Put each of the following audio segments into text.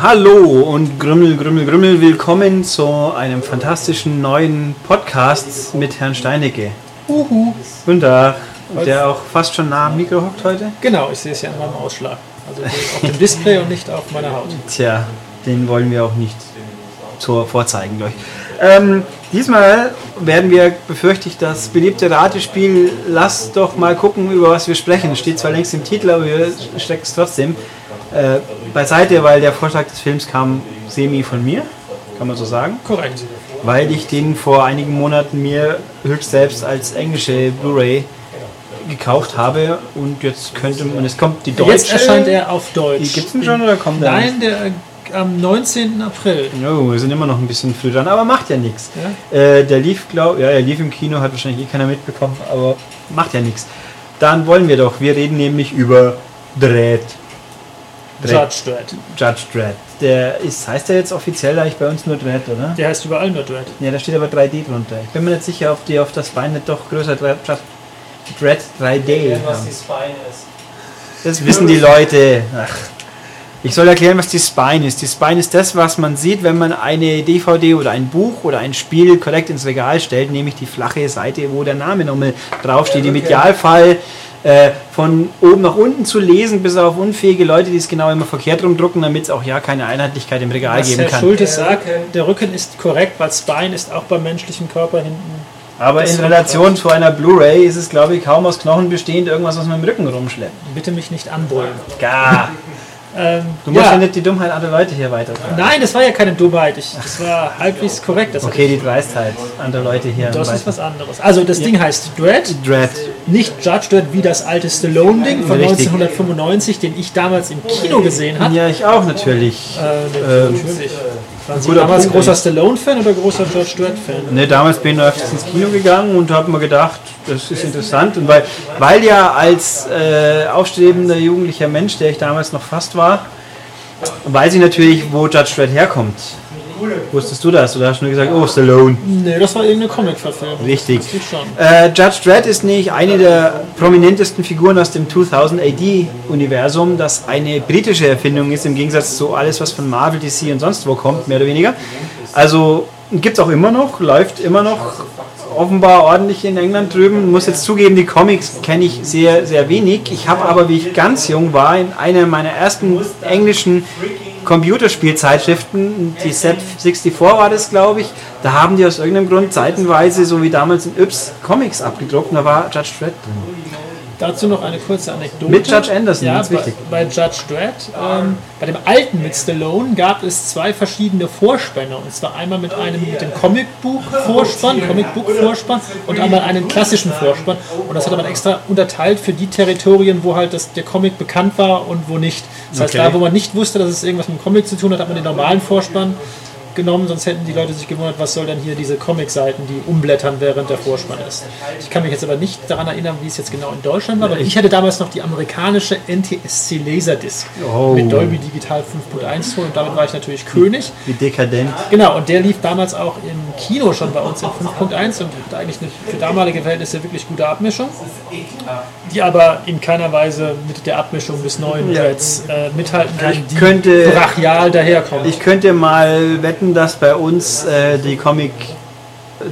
Hallo und Grümmel, Grümmel, Grümmel, willkommen zu einem fantastischen neuen Podcast mit Herrn Steinecke. Uhu. Guten Tag. Der auch fast schon nah am Mikro hockt heute. Genau, ich sehe es ja an meinem Ausschlag. Also auf dem Display und nicht auf meiner Haut. Tja, den wollen wir auch nicht zur vorzeigen, glaube ich. Ähm, diesmal werden wir, befürchte ich, das beliebte Ratespiel Lass doch mal gucken, über was wir sprechen. Steht zwar längst im Titel, aber wir stecken es trotzdem äh, beiseite, weil der Vorschlag des Films kam semi von mir, kann man so sagen. Korrekt. Weil ich den vor einigen Monaten mir höchst selbst als englische Blu-ray gekauft habe und jetzt könnte man, es kommt die deutsche. Jetzt erscheint er auf Deutsch. Gibt es den schon oder kommt der? Nein, der äh, am 19. April. Oh, wir sind immer noch ein bisschen früh dran, aber macht ja nichts. Ja? Äh, der lief, glaube ja, er lief im Kino, hat wahrscheinlich eh keiner mitbekommen, aber macht ja nichts. Dann wollen wir doch, wir reden nämlich über Dredd. Judge Dredd. Judge Dredd. Der ist, heißt der jetzt offiziell eigentlich bei uns nur Dredd, oder? Der heißt überall nur Dredd. Ja, da steht aber 3D drunter. Ich bin mir nicht sicher, ob die auf das Bein nicht doch größer Dredd, Dredd 3D was haben. die Spine ist. Das wissen die Leute. Ach. Ich soll erklären, was die Spine ist. Die Spine ist das, was man sieht, wenn man eine DVD oder ein Buch oder ein Spiel korrekt ins Regal stellt, nämlich die flache Seite, wo der Name nochmal draufsteht. Im Idealfall äh, von oben nach unten zu lesen, bis auf unfähige Leute, die es genau immer verkehrt rumdrucken, damit es auch ja keine Einheitlichkeit im Regal Was geben Herr kann. Schulte Der sagt, Rücken. der Rücken ist korrekt, weil Spine ist auch beim menschlichen Körper hinten. Aber in Relation zu einer Blu-ray ist es, glaube ich, kaum aus Knochen bestehend, irgendwas, was man im Rücken rumschleppt. Bitte mich nicht anbrüllen. Gar. Ähm, Du musst ja. ja. nicht die Dummheit anderer Leute hier weitertragen. Nein, das war ja keine Dummheit. Ich, das war halbwegs korrekt. Okay, die Dreistheit anderer Leute hier. das ist weiter. was anderes. Also das Ding heißt Dread. Dread. Nicht Judge Dredd wie das alte Stallone-Ding von Richtig. 1995, den ich damals im Kino gesehen habe. Ja, ich auch natürlich. Äh, Ähm, natürlich. Waren Sie damals Punkt, großer Stallone-Fan oder großer Judge Dredd-Fan? Ne, damals bin ich öfters ins Kino gegangen und habe mir gedacht, das ist interessant. Und weil, weil ja als äh, aufstrebender jugendlicher Mensch, der ich damals noch fast war, weiß ich natürlich, wo Judge Dredd herkommt. Wusstest du das? Oder hast du nur gesagt, oh, Stallone? Nee, das war irgendeine Comic-Verfilmung. Richtig. Äh, Judge Dredd ist nicht eine der prominentesten Figuren aus dem 2000 AD-Universum, das eine britische Erfindung ist, im Gegensatz zu alles, was von Marvel, DC und sonst wo kommt, mehr oder weniger. Also gibt es auch immer noch, läuft immer noch offenbar ordentlich in England drüben. Muss jetzt zugeben, die Comics kenne ich sehr, sehr wenig. Ich habe aber, wie ich ganz jung war, in einer meiner ersten englischen Computerspielzeitschriften, die Set 64 war das, glaube ich, da haben die aus irgendeinem Grund zeitenweise, so wie damals in Yps, Comics abgedruckt und da war Judge Dredd drin. Dazu noch eine kurze Anekdote. Mit Judge Anderson, ja, bei, wichtig. bei Judge Dredd. Ähm, bei dem alten mit Stallone gab es zwei verschiedene Vorspänne. Und zwar einmal mit einem mit dem Comicbuch-Vorspann, Comicbook-Vorspann und einmal einen klassischen Vorspann. Und das hat man extra unterteilt für die Territorien, wo halt das, der Comic bekannt war und wo nicht. Das heißt, Okay. da, wo man nicht wusste, dass es irgendwas mit dem Comic zu tun hat, hat man den normalen Vorspann genommen, sonst hätten die Leute sich gewundert, was soll denn hier diese Comic-Seiten, die umblättern, während der Vorspann ist. Ich kann mich jetzt aber nicht daran erinnern, wie es jetzt genau in Deutschland war, weil ich hatte damals noch die amerikanische NTSC Laserdisc Oh. mit Dolby Digital 5.1 Ton und damit war ich natürlich König. Wie dekadent. Genau, und der lief damals auch im Kino schon bei uns in 5.1 und hat eigentlich eine für damalige Verhältnisse wirklich gute Abmischung, die aber in keiner Weise mit der Abmischung des neuen Ja. Dreads äh, mithalten kann, Ich die könnte- brachial daherkommt. Ich könnte mal wetten, dass bei uns äh, die Comic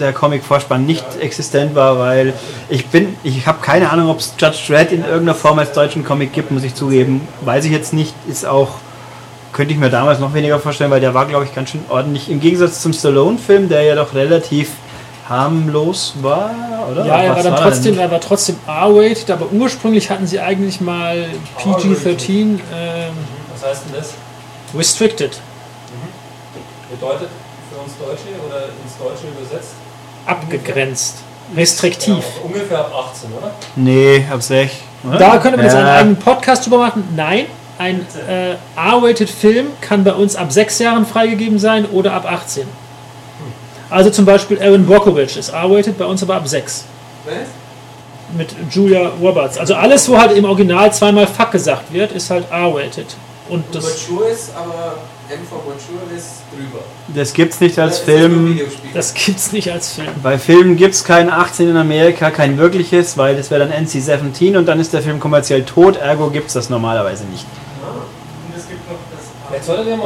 der Comic-Vorspann nicht existent war, weil ich bin, ich habe keine Ahnung, ob es Judge Dredd in irgendeiner Form als deutschen Comic gibt, muss ich zugeben. Weiß ich jetzt nicht, ist auch, könnte ich mir damals noch weniger vorstellen, weil der war, glaube ich, ganz schön ordentlich. Im Gegensatz zum Stallone-Film, der ja doch relativ harmlos war, oder? Ja, er Was war dann er trotzdem, er war trotzdem R-Rated, aber ursprünglich hatten sie eigentlich mal PG-13 ähm, Was heißt denn das? restricted Bedeutet für uns Deutsche oder ins Deutsche übersetzt? abgegrenzt, restriktiv. Ungefähr ab 18, oder? Nee, recht. oder? Da könnte man jetzt einen Ja. eigenen Podcast drüber machen. Nein, ein äh, R-Rated Film kann bei uns ab 6 Jahren freigegeben sein oder ab 18. Also zum Beispiel Aaron Brockovich ist R-Rated, bei uns aber ab 6. Mit Julia Roberts. Also alles, wo halt im Original zweimal Fuck gesagt wird, ist halt R-Rated. Und das Mature ist, aber M for Mature ist drüber. Das gibt's nicht als Film. Das gibt's nicht als Film. Bei Filmen gibt es kein 18 in Amerika, kein wirkliches, weil das wäre dann NC-17 und dann ist der Film kommerziell tot, ergo gibt es das normalerweise nicht.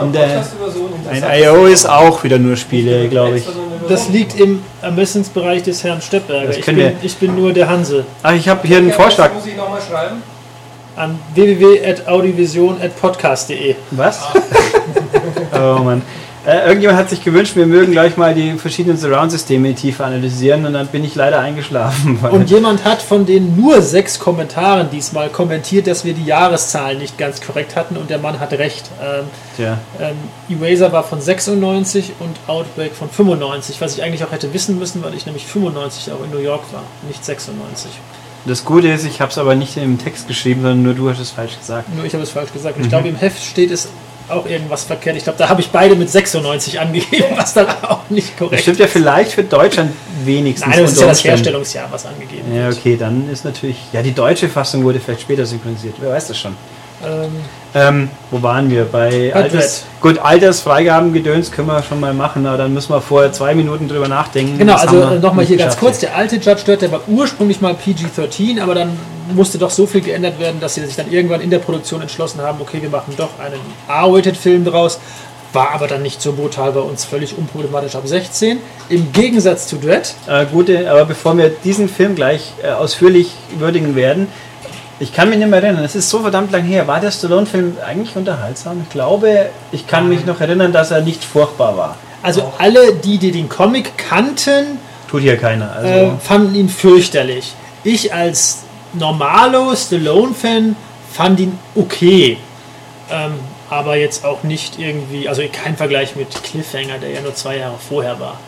Und, Podcast über so ein I.O. ist auch wieder nur Spiele, glaube ich. Das liegt im Ermessensbereich des Herrn Steppberger. Ich bin, ich bin nur der Hanse. Ach, ich habe hier einen Vorschlag. das Muss ich nochmal schreiben? An www.audiovision.podcast.de. Was? oh Mann. Äh, irgendjemand hat sich gewünscht, wir mögen gleich mal die verschiedenen Surround-Systeme tiefer analysieren und dann bin ich leider eingeschlafen. Und jemand hat von den nur sechs Kommentaren diesmal kommentiert, dass wir die Jahreszahlen nicht ganz korrekt hatten und der Mann hat recht. Ähm, Tja. ähm, Eraser war von 96 und Outbreak von 95, was ich eigentlich auch hätte wissen müssen, weil ich nämlich 95 auch in New York war, nicht 96. Das Gute ist, ich habe es aber nicht im Text geschrieben, sondern nur du hast es falsch gesagt. Nur ich habe es falsch gesagt. Und ich Mhm. glaube, im Heft steht es auch irgendwas verkehrt. Ich glaube, da habe ich beide mit 96 angegeben, was dann auch nicht Das korrekt stimmt ja vielleicht für Deutschland wenigstens. Nein, das ist ja das. Herstellungsjahr, was angegeben Ja, wird. okay, dann ist natürlich. Ja, die deutsche Fassung wurde vielleicht später synchronisiert. Wer weiß das schon. Ähm, Ähm, wo waren wir? Bei Alters. Gut, Altersfreigabengedöns können wir schon mal machen, aber dann müssen wir vorher zwei Minuten drüber nachdenken. Genau, Das also äh, nochmal hier ganz kurz. Der alte Judge Dredd, der war ursprünglich mal PG-13, aber dann musste doch so viel geändert werden, dass sie sich dann irgendwann in der Produktion entschlossen haben, okay, wir machen doch einen R-Rated-Film draus. War aber dann nicht so brutal bei uns, völlig unproblematisch ab 16. Im Gegensatz zu Dread, Äh, gute, aber bevor wir diesen Film gleich äh, ausführlich würdigen werden, ich kann mich nicht mehr erinnern, es ist so verdammt lang her. War der Stallone-Film eigentlich unterhaltsam? Ich glaube, ich kann mich noch erinnern, dass er nicht furchtbar war. also alle, die, die den Comic kannten, Tut hier keiner. Also, äh, fanden ihn fürchterlich. Ich als normalo Stallone-Fan fand ihn okay. Ähm, aber jetzt auch nicht irgendwie, also kein Vergleich mit Cliffhanger, der ja nur zwei Jahre vorher war.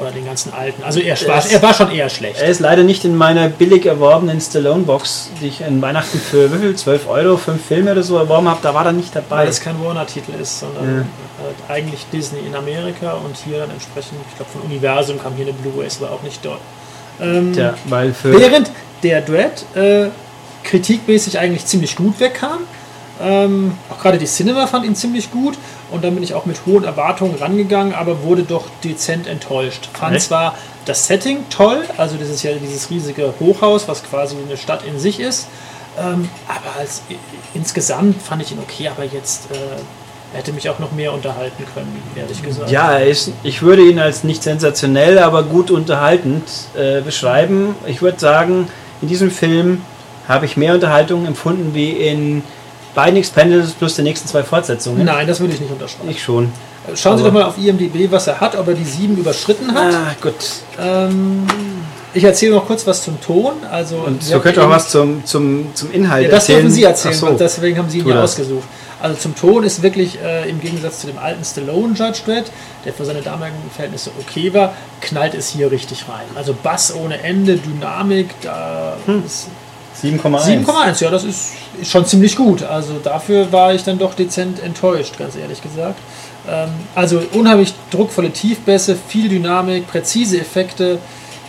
Oder den ganzen alten. Also er, war, Es- er war schon eher schlecht. er ist leider nicht in meiner billig erworbenen Stallone-Box, die ich in Weihnachten für wie viel? 12 Euro, 5 Filme oder so erworben habe. Da war er nicht dabei. weil es kein Warner-Titel ist, sondern halt eigentlich Disney in Amerika und hier dann entsprechend, ich glaube von Universum kam hier eine Blu-ray, ist aber auch nicht dort. Ähm, Tja, weil für. Während der Dread äh, kritikmäßig eigentlich ziemlich gut wegkam. Ähm, auch gerade die Cinema fand ihn ziemlich gut und dann bin ich auch mit hohen Erwartungen rangegangen, aber wurde doch dezent enttäuscht. Fand Echt? zwar das Setting toll, also das ist ja dieses riesige Hochhaus, was quasi eine Stadt in sich ist, ähm, aber als, insgesamt fand ich ihn okay, aber jetzt äh, hätte mich auch noch mehr unterhalten können, ehrlich gesagt. Ja, ist, ich würde ihn als nicht sensationell, aber gut unterhaltend äh, beschreiben. Ich würde sagen, in diesem Film habe ich mehr Unterhaltung empfunden wie in beiden Expendables plus den nächsten zwei Fortsetzungen. Nein, das würde ich nicht unterschreiben. Ich schon. Schauen Sie doch mal auf IMDb, was er hat, ob er die sieben überschritten hat. Ah, gut. Ähm, ich erzähle noch kurz was zum Ton. Also, Und so könnt ihr auch was zum, zum, zum Inhalt Ja, das erzählen. dürfen Sie erzählen, so. deswegen haben Sie ihn ja das. ausgesucht. Also zum Ton ist wirklich äh, im Gegensatz zu dem alten Stallone Judge Dredd, der für seine damaligen Verhältnisse okay war, knallt es hier richtig rein. Also Bass ohne Ende, Dynamik, da Hm. ist 7,1. 7,1, ja, das ist, ist schon ziemlich gut. Also dafür war ich dann doch dezent enttäuscht, ganz ehrlich gesagt. Ähm, also unheimlich druckvolle Tiefbässe, viel Dynamik, präzise Effekte.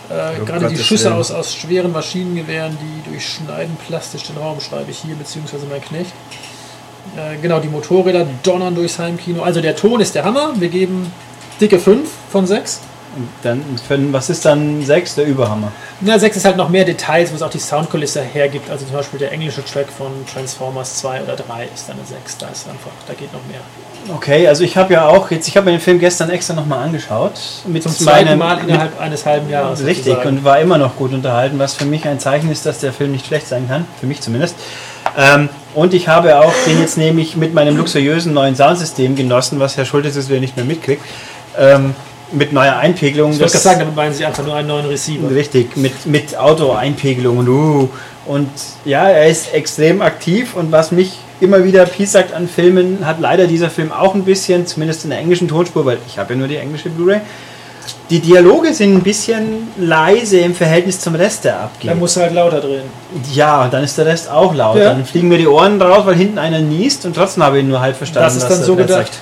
Äh, Um gerade die Schüsse aus, aus schweren Maschinengewehren, die durchschneiden plastisch den Raum, schreibe ich hier, beziehungsweise mein Knecht. Äh, genau, die Motorräder donnern durchs Heimkino. Also der Ton ist der Hammer. Wir geben dicke 5 von 6. Und Dann, für, was ist dann 6? Der Überhammer. Na, 6 ist halt noch mehr Details, wo es auch die Soundkulisse hergibt. Also zum Beispiel der englische Track von Transformers 2 oder 3 ist dann eine 6. Da ist einfach, da geht noch mehr. Okay, also ich habe ja auch jetzt, ich habe mir den Film gestern extra nochmal angeschaut. Mit Zum zweiten meinem- Mal mit- innerhalb eines halben Jahres. Richtig, sozusagen. und war immer noch gut unterhalten, was für mich ein Zeichen ist, dass der Film nicht schlecht sein kann, für mich zumindest. Ähm, und ich habe auch den jetzt nämlich mit meinem luxuriösen neuen Soundsystem genossen, was Herr Schultes jetzt wieder nicht mehr mitkriegt, ähm, mit neuer Einpegelung. Ich wollte gerade sagen, damit meinen Sie einfach nur einen neuen Receiver. Richtig, mit, mit Auto-Einpegelung und uh. Und ja, er ist extrem aktiv und was mich immer wieder piesackt an Filmen, hat leider dieser Film auch ein bisschen, zumindest in der englischen Tonspur, weil ich habe ja nur die englische Blu-ray. Die Dialoge sind ein bisschen leise im Verhältnis zum Rest, der abgeht. Da musst du halt lauter drehen. Ja, und dann ist der Rest auch laut. Ja. Dann fliegen mir die Ohren raus, weil hinten einer niest und trotzdem habe ich ihn nur halb verstanden. Das ist dann so gedacht. sagt.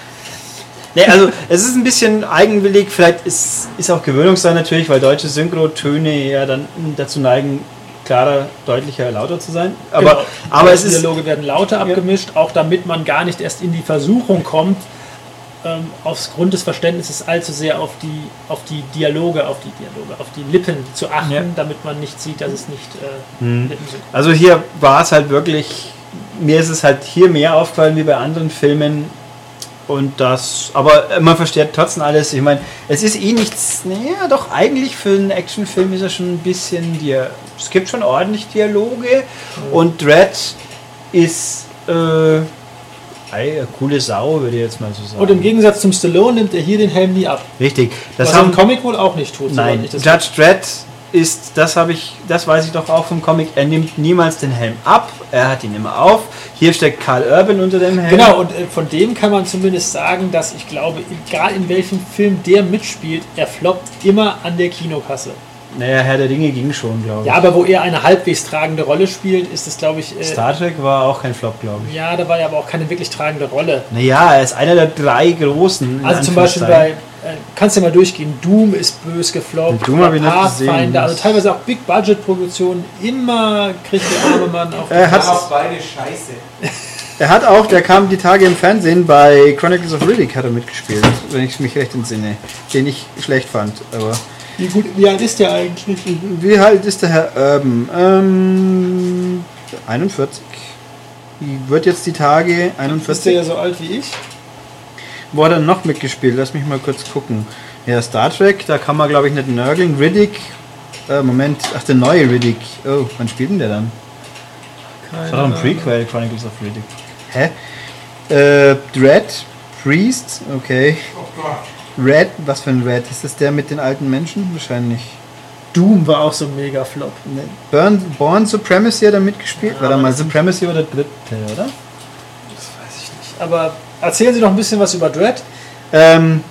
Nee, also es ist ein bisschen eigenwillig, vielleicht ist, ist auch Gewöhnungssache natürlich, weil deutsche Synchrotöne ja dann dazu neigen, klarer, deutlicher, lauter zu sein. Aber, Genau. aber Die es ist. Dialoge werden lauter abgemischt, auch damit man gar nicht erst in die Versuchung kommt, ähm, aufgrund des Verständnisses allzu sehr auf die, auf die Dialoge, auf die Dialoge, auf die Lippen zu achten, Ja. damit man nicht sieht, dass es nicht äh, Hm. Lippen sind. Also hier war es halt wirklich mir ist es halt hier mehr aufgefallen wie bei anderen Filmen. Und das, aber man versteht trotzdem alles. Ich meine, es ist eh nichts, naja, doch eigentlich für einen Actionfilm ist er schon ein bisschen, Dia es gibt schon ordentlich Dialoge. Und Dread ist äh, ei, coole Sau, würde ich jetzt mal so sagen. Und im Gegensatz zum Stallone nimmt er hier den Helm nie ab. Richtig, das was er im haben Comic wohl auch nicht tut. Nein, Judge Dredd ist, das habe ich, das weiß ich doch auch vom Comic, er nimmt niemals den Helm ab, er hat ihn immer auf. Hier steckt Karl Urban unter dem Helm. Genau, und äh, von dem kann man zumindest sagen, dass ich glaube, egal in welchem Film der mitspielt, er floppt immer an der Kinokasse. Naja, Herr der Dinge ging schon, glaube ich. Ja, aber wo er eine halbwegs tragende Rolle spielt, ist es, glaube ich. Äh, Star Trek war auch kein Flop, glaube ich. ja, da war ja aber auch keine wirklich tragende Rolle. Naja, er ist einer der drei großen. Also zum Beispiel bei, äh, kannst du ja mal durchgehen, Doom ist bös gefloppt, Doom hab ich nicht gesehen. Also teilweise auch Big-Budget-Produktionen, immer kriegt der arme Mann auf Er hat-. Auch beide scheiße. Er hat auch, der kam die Tage im Fernsehen bei Chronicles of Riddick hat er mitgespielt, wenn ich mich recht entsinne. Den ich schlecht fand, aber. Wie, gut, wie alt ist der eigentlich? Wie alt ist der Herr Urban? Ähm, 41. Wird jetzt die Tage Ist der 41. ja so alt wie ich? Wo hat er noch mitgespielt? Lass mich mal kurz gucken. Ja, Star Trek, da kann man glaube ich nicht nörgeln. Riddick. Äh, Moment, ach der neue Riddick. Oh, wann spielt denn der dann? Das war doch ein Prequel, Chronicles of Riddick. Hä? Äh, Dread, Priest, okay. Oh Gott. Red, was für ein Red? Ist das der mit den alten Menschen? Wahrscheinlich. Doom war auch so ein mega Flop. Ne, Burn, Born Supremacy hat er mitgespielt. Warte mal, Supremacy war der dritte, oder? Aber erzählen Sie noch ein bisschen was über Dread. Ähm,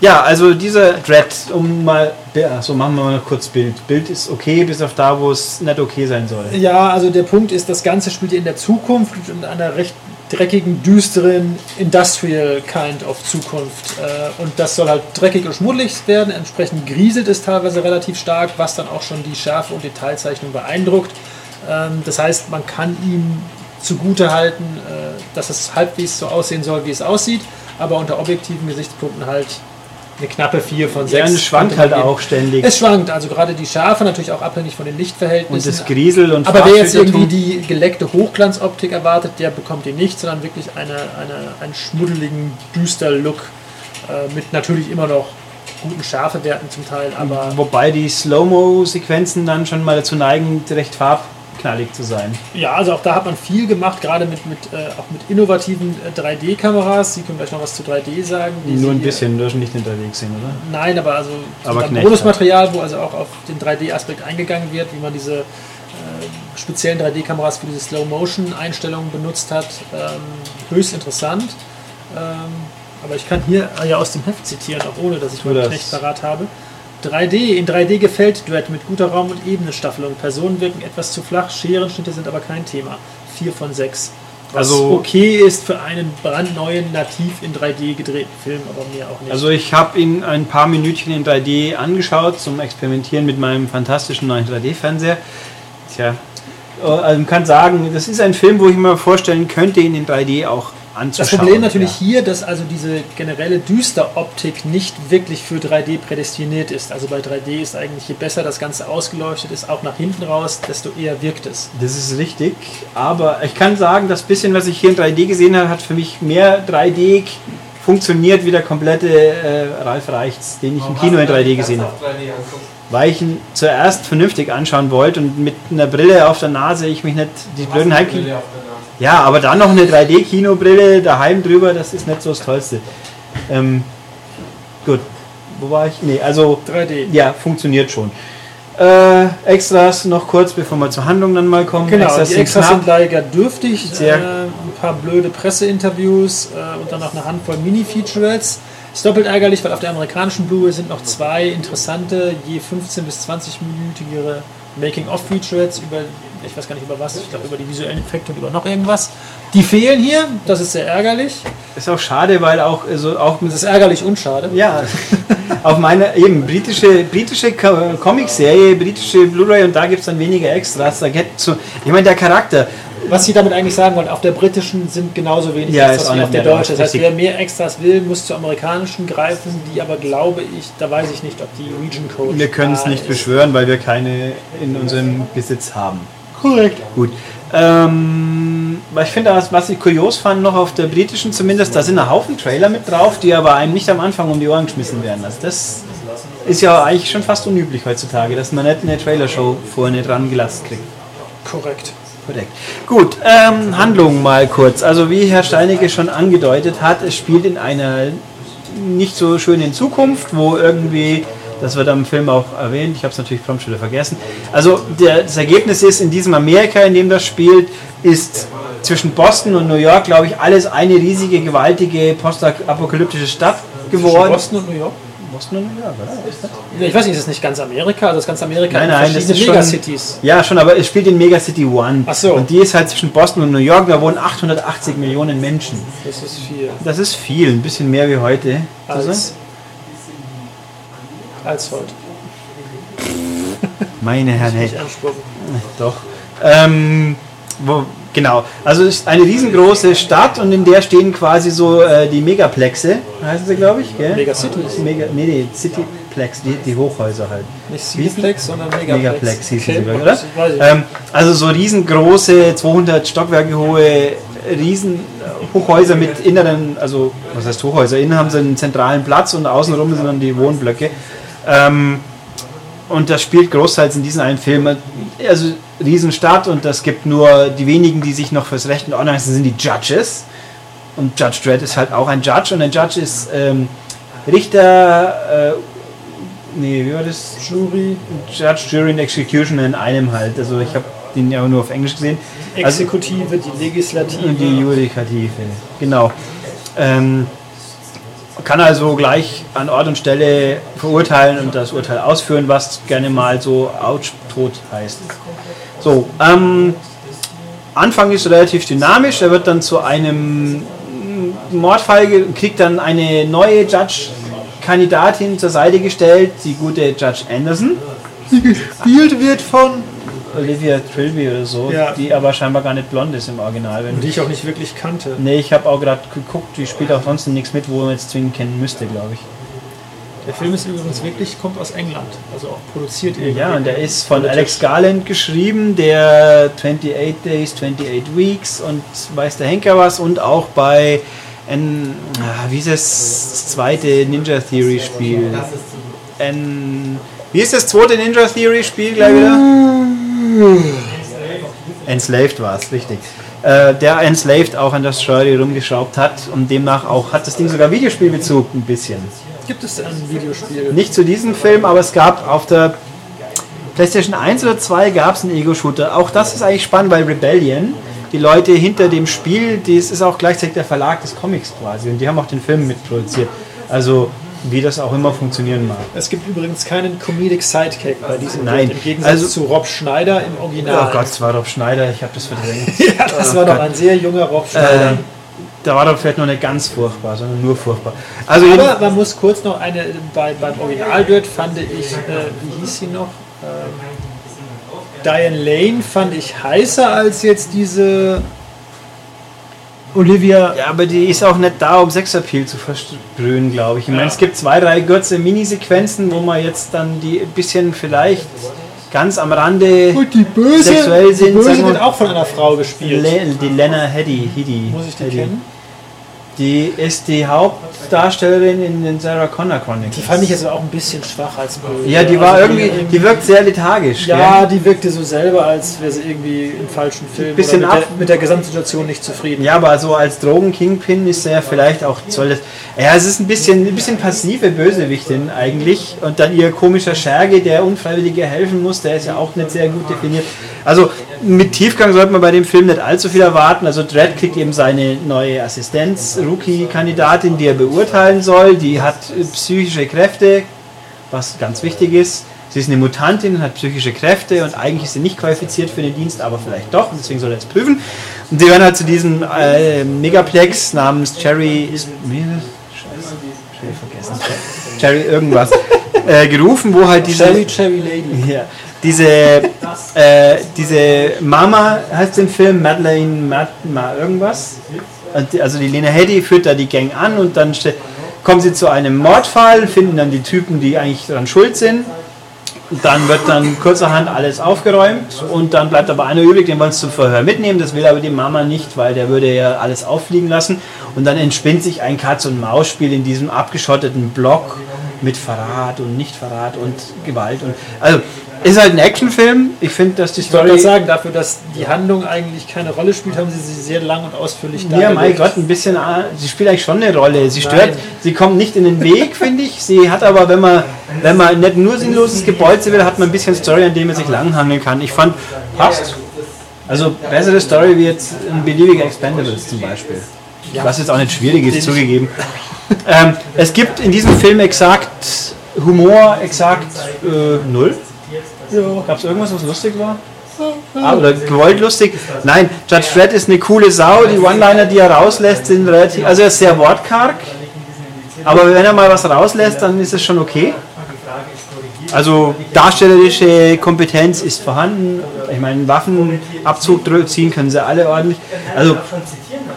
ja, also dieser Dread, um mal, so machen wir mal kurz Bild. Bild ist okay, bis auf da, wo es nicht okay sein soll. Ja, also der Punkt ist, das Ganze spielt in der Zukunft und einer recht dreckigen, düsteren Industrial Kind of Zukunft. Äh, Und das soll halt dreckig und schmuddelig werden. Entsprechend grieselt es teilweise relativ stark, was dann auch schon die Schärfe und Detailzeichnung beeindruckt. Ähm, Das heißt, man kann ihm zugute halten, äh, dass es halbwegs so aussehen soll, wie es aussieht, aber unter objektiven Gesichtspunkten halt eine knappe 4 von 6. Ja, und es schwankt halt auch ständig. Es schwankt, also gerade die Schärfe natürlich auch abhängig von den Und Lichtverhältnissen. das Griesel und Aber wer jetzt irgendwie die geleckte Hochglanzoptik erwartet, der bekommt die nicht, sondern wirklich eine, eine, einen schmuddeligen, düster Look äh, mit natürlich immer noch guten Schärfewerten zum Teil, aber Wobei die Slow-Mo-Sequenzen dann schon mal dazu neigen, recht farbknallig zu sein. ja, also auch da hat man viel gemacht, gerade mit, mit, äh, auch mit innovativen äh, 3D-Kameras. Sie können gleich noch was zu 3D sagen. die Nur ein Sie, bisschen, hast nicht unterwegs sehen, oder? Nein, aber also Aber Bonusmaterial, wo also auch auf den 3D-Aspekt eingegangen wird, wie man diese äh, speziellen 3D-Kameras für diese Slow-Motion-Einstellungen benutzt hat, ähm, höchst interessant. Ähm, aber ich kann hier ja aus dem Heft zitieren, auch ohne dass ich meinen das. Knecht parat habe. 3D, in 3D gefällt Duett mit guter Raum- und Ebenenstaffelung. Personen wirken etwas zu flach, Scherenschnitte sind aber kein Thema. 4 von 6. Was Also- okay ist für einen brandneuen, nativ in 3D gedrehten Film, aber mehr auch nicht. Also ich habe ihn ein paar Minütchen in 3D angeschaut zum Experimentieren mit meinem fantastischen neuen 3D-Fernseher. Tja, äh, also man kann sagen, das ist ein Film, wo ich mir vorstellen könnte, ihn in 3D auch Das anzuschauen. Problem natürlich ja. hier, dass also diese generelle Düsteroptik nicht wirklich für 3D prädestiniert ist. Also bei 3D ist eigentlich, je besser das Ganze ausgeleuchtet ist, auch nach hinten raus, desto eher wirkt es. Das ist richtig, aber ich kann sagen, das bisschen, was ich hier in 3D gesehen habe, hat für mich mehr 3D funktioniert wie der komplette äh, Ralf Reichts, den ich im Kino in 3D gesehen habe. Weil ich ihn zuerst vernünftig anschauen wollte und mit einer Brille auf der Nase ich mich nicht die blöden Heimkino. Ja, aber dann noch eine 3D-Kinobrille daheim drüber, das ist nicht so das Tollste. Ähm, gut, wo war ich? Nee, also 3D. ja, funktioniert schon. Äh, Extras noch kurz, bevor wir zur Handlung dann mal kommen. Genau, die sind Extras sind leider dürftig. Sehr- Äh, ein paar blöde Presseinterviews äh, und dann noch eine Handvoll Mini-Featurettes. Ist doppelt ärgerlich, weil auf der amerikanischen Blu-ray sind noch zwei interessante, je 15 bis 20-minütigere Making-of-Featurettes über, ich weiß gar nicht über was, ich glaube über die visuellen Effekte und über noch irgendwas. Die fehlen hier, das ist sehr ärgerlich. Ist auch schade, weil auch, also auch Das ist ärgerlich und schade. Ja, auf meiner eben britische, britische Co- Comicserie, britische Blu-ray und da gibt es dann weniger Extras. Da geht so, ich meine, der Charakter, Was Sie damit eigentlich sagen wollen, auf der britischen sind genauso wenig Ja, Extras wie auf der deutschen. Das heißt, wer mehr Extras will, muss zur amerikanischen greifen, die aber glaube ich, da weiß ich nicht, ob die Region Code. wir können es nicht ist. beschwören, weil wir keine in unserem Besitz haben. Korrekt. Gut. Ähm, ich finde, was- was ich kurios fand, noch auf der britischen zumindest, da sind ein Haufen Trailer mit drauf, die aber einem nicht am Anfang um die Ohren geschmissen werden. Also das ist ja eigentlich schon fast unüblich heutzutage, dass man nicht eine Trailershow vorne dran gelassen kriegt. Korrekt. Korrekt. Gut, ähm, Handlung mal kurz. Also wie Herr Steinecke schon angedeutet hat, es spielt in einer nicht so schönen Zukunft, wo irgendwie, das wird am Film auch erwähnt, ich habe es natürlich prompt schon wieder vergessen. Also der, das Ergebnis ist, in diesem Amerika, in dem das spielt, ist zwischen Boston und New York, glaube ich, alles eine riesige, gewaltige, postapokalyptische Stadt geworden. Boston und New York? Boston und New York, oder? Ist Ich weiß nicht, ist das nicht ganz Amerika? Also das ganz Amerika Nein, in nein, das ist schon, Megacities. Ja, schon, aber es spielt in Megacity One. Ach so. Und die ist halt zwischen Boston und New York, da wohnen 880 Millionen Menschen. Das ist viel. Das ist viel, ein bisschen mehr wie heute. Als, als heute. Meine Herren, hey, doch. Ähm, wo, genau, also es ist eine riesengroße Stadt und in der stehen quasi so äh, die Megaplexe, heißen sie, glaube ich, gell? Megacities. Mega, nee, die Cityplex, die, die Hochhäuser halt. Nicht Cineplex, sondern Megaplex. Megaplex hießen Okay, sie, oder? Ähm, also so riesengroße, 200 Stockwerke hohe riesen Hochhäuser mit inneren, also was heißt Hochhäuser? Innen haben sie einen zentralen Platz und außenrum sind dann die Wohnblöcke. Ähm, und das spielt großteils in diesem einen Film. Also Riesenstadt und das gibt nur die wenigen, die sich noch fürs Recht und Ordnung sind, sind die Judges. Und Judge Dredd ist halt auch ein Judge und ein Judge ist ähm, Richter, äh, nee, wie war das? Jury, Judge, Jury und Executioner in einem halt. Also ich habe den ja nur auf Englisch gesehen. Also Exekutive, die Legislative. und die Judikative, genau. Ähm, kann also gleich an Ort und Stelle verurteilen und das Urteil ausführen, was gerne mal so ouch tot heißt. So, ähm, Anfang ist relativ dynamisch, er wird dann zu einem Mordfall, ge- kriegt dann eine neue Judge-Kandidatin zur Seite gestellt, die gute Judge Anderson, die gespielt wird von Olivia Trilby oder so, Ja. die aber scheinbar gar nicht blond ist im Original. Wenn die ich auch nicht wirklich kannte. Nee, ich habe auch gerade geguckt, die spielt auch sonst nichts mit, wo man jetzt zwingend kennen müsste, glaube ich. Der Film ist übrigens wirklich, kommt aus England. Also auch produziert irgendwie. Ja, und der ist von Alex Garland geschrieben, der 28 Days, 28 Weeks und weiß der Henker was und auch bei ein, ah, wie ist das zweite Ninja Theory Spiel? Ein, wie ist das zweite Ninja Theory Spiel gleich wieder? Enslaved war es, richtig. Äh, der Enslaved auch an der Story rumgeschraubt hat und demnach auch hat das Ding sogar Videospielbezug ein bisschen. Gibt es ein Videospiel? Nicht zu diesem Film, aber es gab auf der PlayStation 1 oder 2 gab es einen Ego-Shooter. Auch das ist eigentlich spannend, weil Rebellion, die Leute hinter dem Spiel, das ist auch gleichzeitig der Verlag des Comics quasi und die haben auch den Film mitproduziert. Also wie das auch immer funktionieren mag. Es gibt übrigens keinen Comedic Sidekick bei diesem Nein. Bild, im Gegensatz Also- zu Rob Schneider im Original. Oh Gott, es war Rob Schneider, ich habe das verdrängt. ja, das war doch ein sehr junger Rob Schneider. Äh, da war doch vielleicht noch nicht ganz furchtbar, sondern nur furchtbar. Also Aber man muss kurz noch eine, bei, beim Original Dirt fand ich, äh, wie hieß sie noch? Ähm, Diane Lane fand ich heißer als jetzt diese Olivia. Ja, aber die ist auch nicht da, um Sexappeal zu versprühen, glaube ich. Ich meine, es gibt zwei, drei kurze Minisequenzen, wo man jetzt dann die ein bisschen vielleicht ganz am Rande Und die Böse, Sexuell die sind, Böse sagen wir- wird auch von einer Frau gespielt. Le die Lena Headey. Muss ich die Headey. kennen? Die ist die Hauptdarstellerin in den Sarah Connor Chronicles. Die fand ich jetzt auch ein bisschen schwach als Böse. ja, die war Also irgendwie, die wirkt sehr lethargisch. Ja, die wirkte so selber, als wäre sie irgendwie im falschen Film Bisschen oder mit, ab- der, mit der Gesamtsituation nicht zufrieden. Ja, aber so als Drogen-Kingpin ist er vielleicht auch soll das. Ja, es ist ein bisschen, ein bisschen passive Bösewichtin eigentlich. Und dann ihr komischer Scherge, der unfreiwillig ihr helfen muss, der ist ja auch nicht sehr gut definiert. Also mit Tiefgang sollte man bei dem Film nicht allzu viel erwarten. Also Dredd kriegt eben seine neue Assistenz, Rookie-Kandidatin, die er beurteilen soll. Die hat psychische Kräfte, was ganz wichtig ist. Sie ist eine Mutantin, hat psychische Kräfte und eigentlich ist sie nicht qualifiziert für den Dienst, aber vielleicht doch, und deswegen soll er jetzt prüfen. Und sie werden halt zu diesem äh, Megaplex namens Cherry. Ist? Scheiße, Cherry vergessen. Cherry irgendwas. äh, gerufen, wo halt diese. Cherry Cherry Lady. Ja, diese, äh, diese Mama heißt im Film Madeleine Mad, Ma irgendwas. Also die Lena Headey führt da die Gang an und dann kommen sie zu einem Mordfall, finden dann die Typen, die eigentlich daran schuld sind. Dann wird dann kurzerhand alles aufgeräumt und dann bleibt aber einer übrig, den wollen sie zum Verhör mitnehmen. Das will aber die Mama nicht, weil der würde ja alles auffliegen lassen. Und dann entspinnt sich ein Katz-und-Maus-Spiel in diesem abgeschotteten Block mit Verrat und Nicht-Verrat und Gewalt. Und, also ist halt ein Actionfilm. Ich finde, dass die Ich wollte Story... sagen, dafür, dass die Handlung eigentlich keine Rolle spielt, haben sie sie sehr lang und ausführlich Ja, mein dargelegt. Gott, ein bisschen, ah, sie spielt eigentlich schon eine Rolle. Sie stört, Nein. sie kommt nicht in den Weg, finde ich. Sie hat aber, wenn man, wenn man nicht nur sinnloses Gebolze will, hat man ein bisschen Story, an dem man sich langhangeln kann. Ich fand, passt. Also bessere Story wie jetzt ein beliebiger Expendables zum Beispiel. Was jetzt auch nicht schwierig ist, zugegeben. ähm, es gibt in diesem Film exakt Humor, exakt äh, null. Gab es irgendwas, was lustig war? Ah, oder gewollt lustig? Nein, Judge Dredd ist eine coole Sau. Die One-Liner, die er rauslässt, sind relativ. Also, er ist sehr wortkarg. Aber wenn er mal was rauslässt, dann ist es schon okay. Also, darstellerische Kompetenz ist vorhanden. Ich meine, Waffenabzug ziehen können sie alle ordentlich. Also,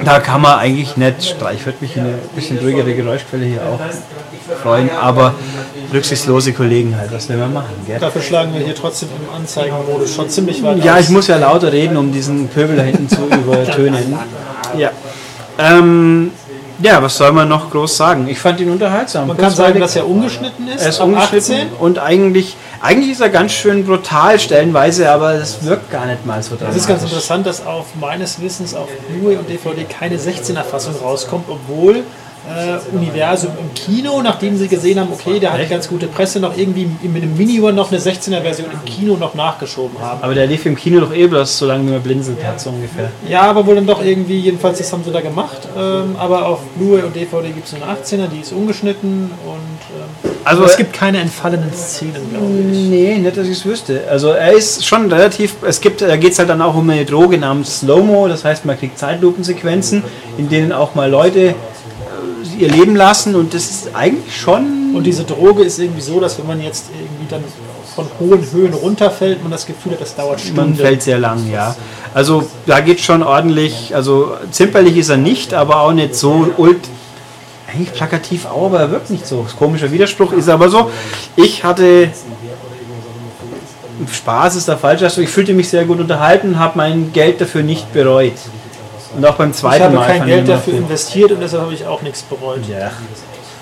da kann man eigentlich nicht streichen. Ich würde mich in eine bisschen ruhigere Geräuschquelle hier auch freuen. Aber rücksichtslose Kollegen halt, was will man machen? Gell? Dafür schlagen wir hier trotzdem im Anzeigenmodus schon ziemlich weit Ja, aus. ich muss ja lauter reden, um diesen Pöbel da hinten zu übertönen. Ja. Ähm, ja, was soll man noch groß sagen? Ich fand ihn unterhaltsam. Man kann sagen, dass er ungeschnitten ist. er ist ungeschnitten 18. und eigentlich, eigentlich ist er ganz schön brutal stellenweise, aber es wirkt gar nicht mal so Es ist ganz dramatisch. interessant, dass auf meines Wissens auf Blu-ray und DVD keine 16er Fassung rauskommt, obwohl äh, Universum im Kino, nachdem sie gesehen haben, okay, der hat ganz gute Presse, noch irgendwie mit einem Mini-One noch eine 16er Version im Kino noch nachgeschoben haben. Aber der lief im Kino doch eh bloß, solange man blinzelt hat, so ungefähr. Ja, aber wohl dann doch irgendwie, jedenfalls das haben sie da gemacht. Ähm, aber auf Blu-ray und DVD gibt es eine 18er, die ist ungeschnitten und ähm, Also, es gibt keine entfallenen Szenen, glaube ich. Nee, nicht, dass ich es wüsste. Also er ist schon relativ, es gibt, da geht es halt dann auch um eine Droge namens Slow-Mo, das heißt man kriegt Zeitlupensequenzen, in denen auch mal Leute ihr Leben lassen und das ist eigentlich schon... Und diese Droge ist irgendwie so, dass wenn man jetzt irgendwie dann von hohen Höhen runterfällt, man das Gefühl hat, das dauert Stunden. Man fällt sehr lang, ja. Also da geht schon ordentlich, also zimperlich ist er nicht, aber auch nicht so ult... Eigentlich plakativ auch, aber er wirkt nicht so. Komischer Widerspruch ist aber so. Ich hatte Spaß ist der falsche Ausdruck. Ich fühlte mich sehr gut unterhalten, habe mein Geld dafür nicht bereut. Und auch beim ich zweiten habe Mal kein ich Geld ihn noch dafür investiert und deshalb habe ich auch nichts bereut. Ja.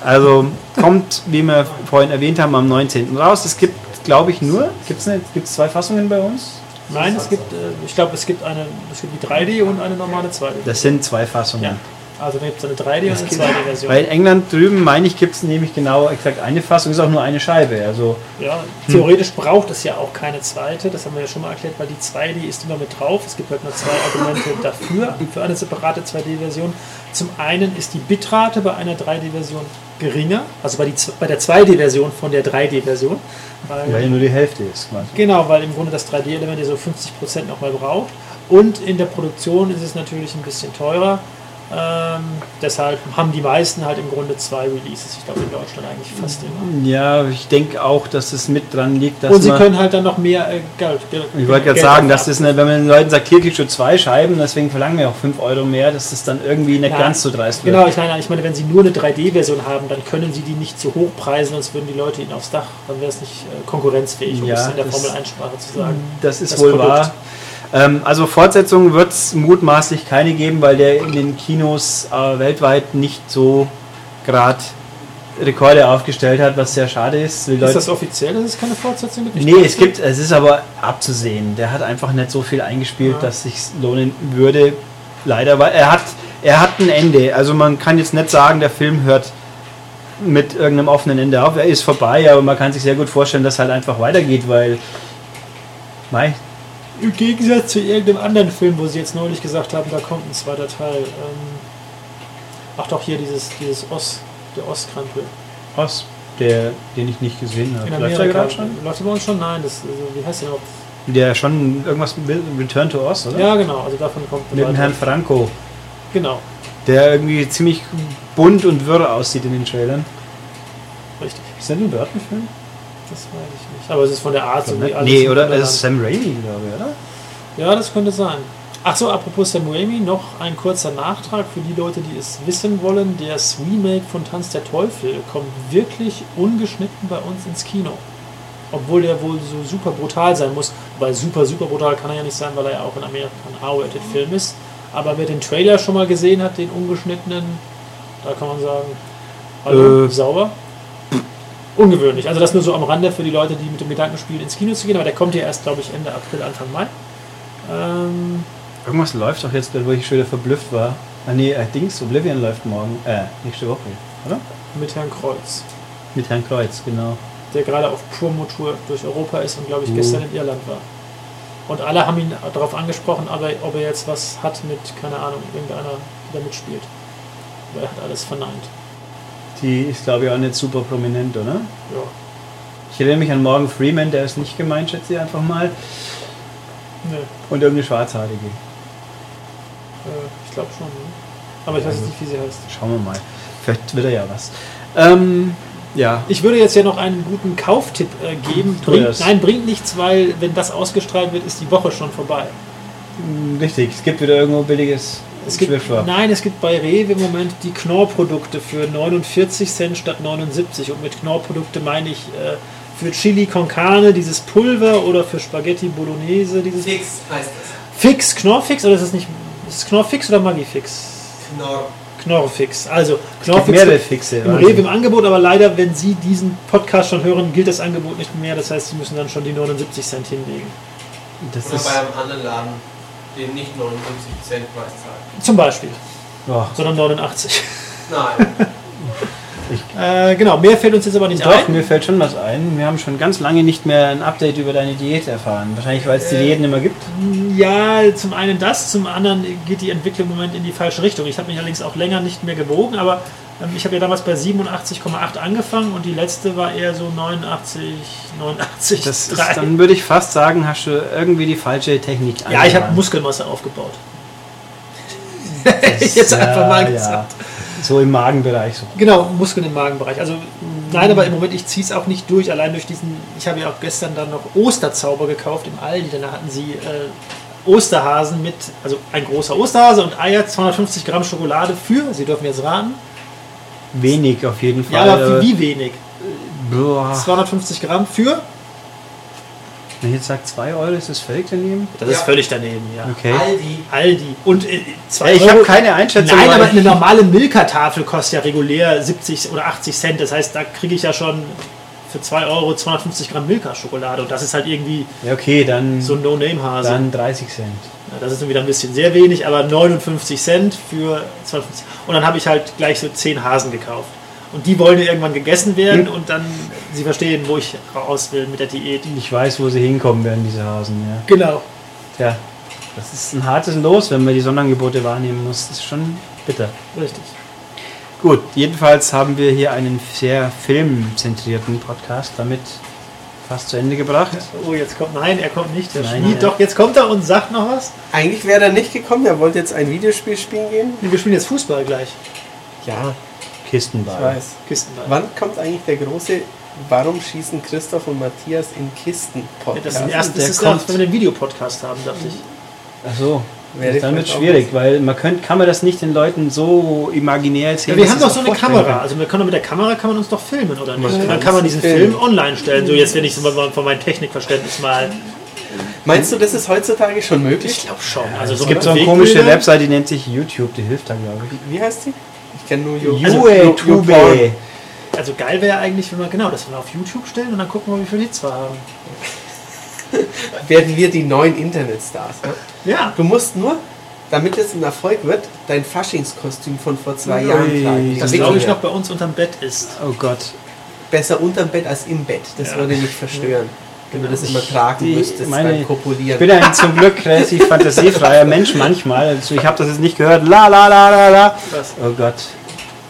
Also kommt, wie wir vorhin erwähnt haben, am 19. raus. Es gibt, glaube ich, nur, gibt es zwei Fassungen bei uns? Nein, es gibt, äh, ich glaube, es gibt eine, es gibt die 3D und eine normale 2D. Das sind zwei Fassungen. Ja. Also da gibt es eine 3D und eine 2D-Version. Weil in England drüben, meine ich, gibt es nämlich genau exakt eine Fassung, ist auch nur eine Scheibe. Also Ja, theoretisch braucht es ja auch keine zweite, das haben wir ja schon mal erklärt, weil die 2D ist immer mit drauf. Es gibt halt nur zwei Argumente dafür, für eine separate 2D-Version. Zum einen ist die Bitrate bei einer 3D-Version geringer, also bei, die, bei der 2D-Version von der 3D-Version. Weil, weil nur die Hälfte ist quasi. genau, weil im Grunde das 3D-Element ja so 50% nochmal braucht. Und in der Produktion ist es natürlich ein bisschen teurer. Ähm, deshalb haben die meisten halt im Grunde zwei Releases. Ich glaube in Deutschland eigentlich fast immer. Ja, ich denke auch, dass es mit dran liegt, dass Und sie können halt dann noch mehr äh, Geld. Geld Ich wollte gerade sagen, das, nicht, wenn man den Leuten sagt, hier kriegst du zwei Scheiben, deswegen verlangen wir auch 5 Euro mehr, dass das dann irgendwie nicht Ja, ganz so dreist wird. Genau, ich meine, ich meine, wenn sie nur eine 3D-Version haben, dann können sie die nicht zu hoch preisen, sonst würden die Leute ihnen aufs Dach, dann wäre es nicht äh, konkurrenzfähig, um Ja, es in der Formel 1-Sprache zu sagen. Das ist das wohl Produkt. wahr. Ähm, also Fortsetzungen wird es mutmaßlich keine geben, weil der in den Kinos äh, weltweit nicht so gerade Rekorde aufgestellt hat, was sehr schade ist. Die Ist Leute- das offiziell, dass es keine Fortsetzung gibt? Nee, es gibt, es ist aber abzusehen. Der hat einfach nicht so viel eingespielt, dass sich lohnen würde. Leider, weil er hat, er hat ein Ende. Also man kann jetzt nicht sagen, der Film hört mit irgendeinem offenen Ende auf. Er ist vorbei, aber man kann sich sehr gut vorstellen, dass halt einfach weitergeht, weil Mei, Im Gegensatz zu irgendeinem anderen Film, wo sie jetzt neulich gesagt haben, da kommt ein zweiter Teil. Ähm, ach doch, hier dieses, dieses Oss, der Ostkrampel. Oz, der, den ich nicht gesehen habe. In Läuft der Amerika. gerade schon? Läuft der bei uns schon? Nein, das, also, wie heißt der überhaupt? Der schon irgendwas mit Return to Oz, oder? Ja, genau, also davon kommt Mit dem. Herrn Franco, Genau, der irgendwie ziemlich bunt und wirr aussieht in den Trailern. richtig. Ist das ein Burton-Film? Das weiß ich nicht. Aber es ist von der Art, so wie alles Nee, oder? Es ist Sam Raimi, glaube ich, oder? Ja, das könnte sein. Ach so, apropos Sam Raimi, noch ein kurzer Nachtrag für die Leute, die es wissen wollen. Das Remake von Tanz der Teufel kommt wirklich ungeschnitten bei uns ins Kino. Obwohl der wohl so super brutal sein muss. Weil super, super brutal kann er ja nicht sein, weil er ja auch in Amerika ein R-Rated-Film ist. Aber wer den Trailer schon mal gesehen hat, den ungeschnittenen, da kann man sagen, hallo, Äh. sauber. Ungewöhnlich. Also das nur so am Rande für die Leute, die mit dem Gedanken spielen, ins Kino zu gehen. Aber der kommt ja erst, glaube ich, Ende April, Anfang Mai. Ähm, Irgendwas läuft doch jetzt, wo ich schon wieder verblüfft war. Ah nee, äh, Dings, Oblivion läuft morgen, äh, nächste Woche, oder? mit Herrn Kreuz, Mit Herrn Kreuz, genau. der gerade auf Promotour durch Europa ist und, glaube ich, Mhm. gestern in Irland war. Und alle haben ihn darauf angesprochen, ob er, ob er jetzt was hat mit, keine Ahnung, irgendeiner, da mitspielt. Aber er hat alles verneint. Die ist, glaube ich, auch nicht super prominent, oder? Ja. Ich erinnere mich an Morgan Freeman, der ist nicht gemeint, schätze ich einfach mal. Nö, Und irgendeine Schwarzhaarige. äh, ich glaube schon. Ne? Aber ich weiß jetzt nicht, wie sie heißt. Schauen wir mal. Vielleicht wird er ja was. Ähm, ja. Ich würde jetzt ja noch einen guten Kauftipp äh, geben. Bringt, nein, bringt nichts, weil wenn das ausgestrahlt wird, ist die Woche schon vorbei. Mm, Richtig, es gibt wieder irgendwo billiges Es gibt, nein, es gibt bei Rewe im Moment die Knorr-Produkte für 49 Cent statt 79. Und mit Knorr-Produkte meine ich äh, für Chili con Carne dieses Pulver oder für Spaghetti Bolognese dieses Fix heißt das. Fix, Knorrfix oder ist es nicht? Ist es Knorrfix oder Magifix? Knorr. Knorrfix. Also Knorrfix mehrere Fixe. im Rewe im Angebot, aber leider, wenn Sie diesen Podcast schon hören, gilt das Angebot nicht mehr. Das heißt, Sie müssen dann schon die 79 Cent hinlegen. Das Oder ist, bei einem anderen Laden, den nicht 79 Cent Preis zahlt. Zum Beispiel, oh, sondern 89. Nein. Äh, genau, mehr fällt uns jetzt aber nicht Doch, ein. mir fällt schon was ein. Wir haben schon ganz lange nicht mehr ein Update über deine Diät erfahren. Wahrscheinlich, weil es die Äh, Diäten immer gibt. Ja, zum einen das, zum anderen geht die Entwicklung im Moment in die falsche Richtung. Ich habe mich allerdings auch länger nicht mehr gewogen, aber ich habe ja damals bei 87,8 angefangen und die letzte war eher so 89, 89, Das ist, 3. dann würde ich fast sagen, hast du irgendwie die falsche Technik Ja, ich habe angewandt. Muskelmasse aufgebaut. Das- Jetzt einfach mal ja. gesagt. So im Magenbereich. So. Genau, Muskeln im Magenbereich. Also nein, aber im Moment, ich ziehe es auch nicht durch, allein durch diesen, ich habe ja auch gestern dann noch Osterzauber gekauft im Aldi, denn da hatten sie äh, Osterhasen mit, also ein großer Osterhase und Eier, 250 Gramm Schokolade für, Sie dürfen jetzt raten, Wenig auf jeden ja, Fall. aber wie, wie wenig? Boah. 250 Gramm für? Wenn ich jetzt sage 2 Euro, ist das völlig daneben? Das Ja. ist völlig daneben, ja. Okay. Aldi. Aldi. Und äh, zwei Ja, ich habe keine Einschätzung. Nein, aber eine normale Milka-Tafel kostet ja regulär 70 oder 80 Cent. Das heißt, da kriege ich ja schon für 2 Euro 250 Gramm Milka-Schokolade. Und das ist halt irgendwie Ja, okay, dann, so ein No-Name-Hase. dann 30 Cent. Das ist dann wieder ein bisschen sehr wenig, aber 59 Cent für 250. Und dann habe ich halt gleich so 10 Hasen gekauft. Und die wollen irgendwann gegessen werden Hm. und dann, Sie verstehen, wo ich raus will mit der Diät. Ich weiß, wo sie hinkommen werden, diese Hasen. Ja. Genau. Tja, das ist ein hartes Los, wenn man die Sonderangebote wahrnehmen muss. Das ist schon bitter. Richtig. Gut, jedenfalls haben wir hier einen sehr filmzentrierten Podcast damit fast zu Ende gebracht. Oh, jetzt kommt. Nein, er kommt nicht. Der Nein, Schmied, ja. doch, jetzt kommt er und sagt noch was. Eigentlich wäre er nicht gekommen, er wollte jetzt ein Videospiel spielen gehen. Nee, Wir spielen jetzt Fußball gleich. Ja, Kistenball. ich weiß. Kistenball. Wann kommt eigentlich der große Warum schießen Christoph und Matthias in Kisten Ja, das ist, erst, das der ist kommt. erst, wenn wir den Videopodcast haben, dachte ich. Ach so. Wäre dann wird schwierig, weil man könnt, kann man das nicht den Leuten so imaginär Ja, erzählen. wir dass haben sie doch so eine vorstellen Kamera. Also wir können mit der Kamera kann man uns doch filmen, oder nicht? Man dann kann man diesen filmen. Film online stellen. So jetzt, wenn ich so mal von meinem Technikverständnis mal. Meinst du, das ist heutzutage schon möglich? Ich glaube schon. Also Es gibt so eine komische Website, die nennt sich YouTube, die hilft da, glaube ich. Wie heißt die? Ich kenne nur You- YouTube. YouPorn. Also geil wäre eigentlich, wenn wir genau das wir auf YouTube stellen und dann gucken wir, wie viele Hits wir haben. Werden wir die neuen Internetstars. ne? Ja. Du musst nur, damit es ein Erfolg wird, dein Faschingskostüm von vor zwei Ui, Jahren tragen. Das Die glaube ich noch bei uns unterm Bett ist. Oh Gott. Besser unterm Bett als im Bett. Das Ja. würde mich verstören. Wenn du das immer tragen Die- müsstest meine- beim Ich Kopulieren. bin ein zum Glück relativ fantasiefreier Mensch manchmal. Also ich habe das jetzt nicht gehört. La la la la la. Was? Oh Gott.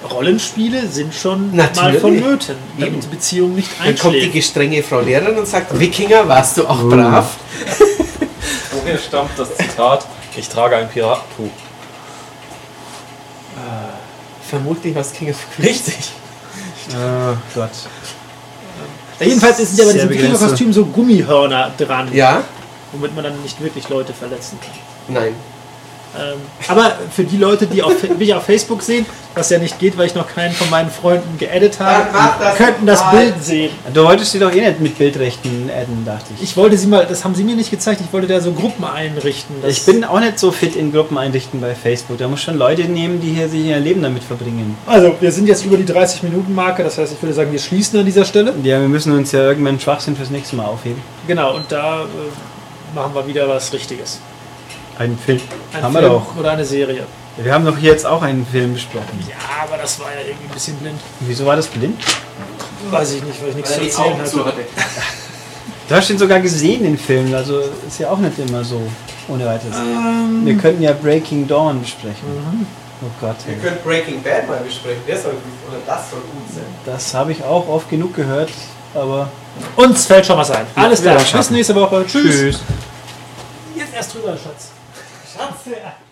Rollenspiele sind schon Natürlich. mal vonnöten, damit Eben. die Beziehung nicht Dann kommt die einschlägt. gestrenge Frau Lehrerin und sagt, Wikinger, warst du auch brav? Woher stammt das Zitat? Ich trage ein Piratentuch. Vermutlich was King of Queens. Richtig. Oh Gott. Ja, jedenfalls sind ja bei diesem Wikinger-Kostüm so Gummihörner dran, Ja? womit man dann nicht wirklich Leute verletzen kann. Nein. Ähm, aber für die Leute, die auf, mich auf Facebook sehen, was ja nicht geht, weil ich noch keinen von meinen Freunden geedit habe, das könnten das mal. Bild sehen. Du wolltest sie doch eh nicht mit Bildrechten adden, dachte ich. Ich wollte sie mal, das haben sie mir nicht gezeigt, ich wollte da so Gruppen einrichten. Ich bin auch nicht so fit in Gruppen einrichten bei Facebook. Da muss schon Leute nehmen, die hier sich ihr Leben damit verbringen. Also, wir sind jetzt über die 30-Minuten-Marke, das heißt, ich würde sagen, wir schließen an dieser Stelle. Ja, wir müssen uns ja irgendwann Schwachsinn fürs nächste Mal aufheben. Genau, und da äh, machen wir wieder was Richtiges. Einen Film. Ein haben Film wir doch. Oder eine Serie. Wir haben doch hier jetzt auch einen Film besprochen. Ja, aber das war ja irgendwie ein bisschen blind. Wieso war das blind? Weiß ich nicht, weil ich nichts Weil zu er erzählen zu hatte. Du hast ihn sogar gesehen, den Film. Also ist ja auch nicht immer so ohne weiteres. Ähm, Wir könnten ja Breaking Dawn besprechen. Oh Gott. Wir können Breaking Bad mal besprechen. Der soll gut, oder das soll gut sein. Das habe ich auch oft genug gehört. Aber uns fällt schon was ein. Alles klar, bis nächste Woche. Tschüss. tschüss. Jetzt erst drüber, Schatz. Tá certo.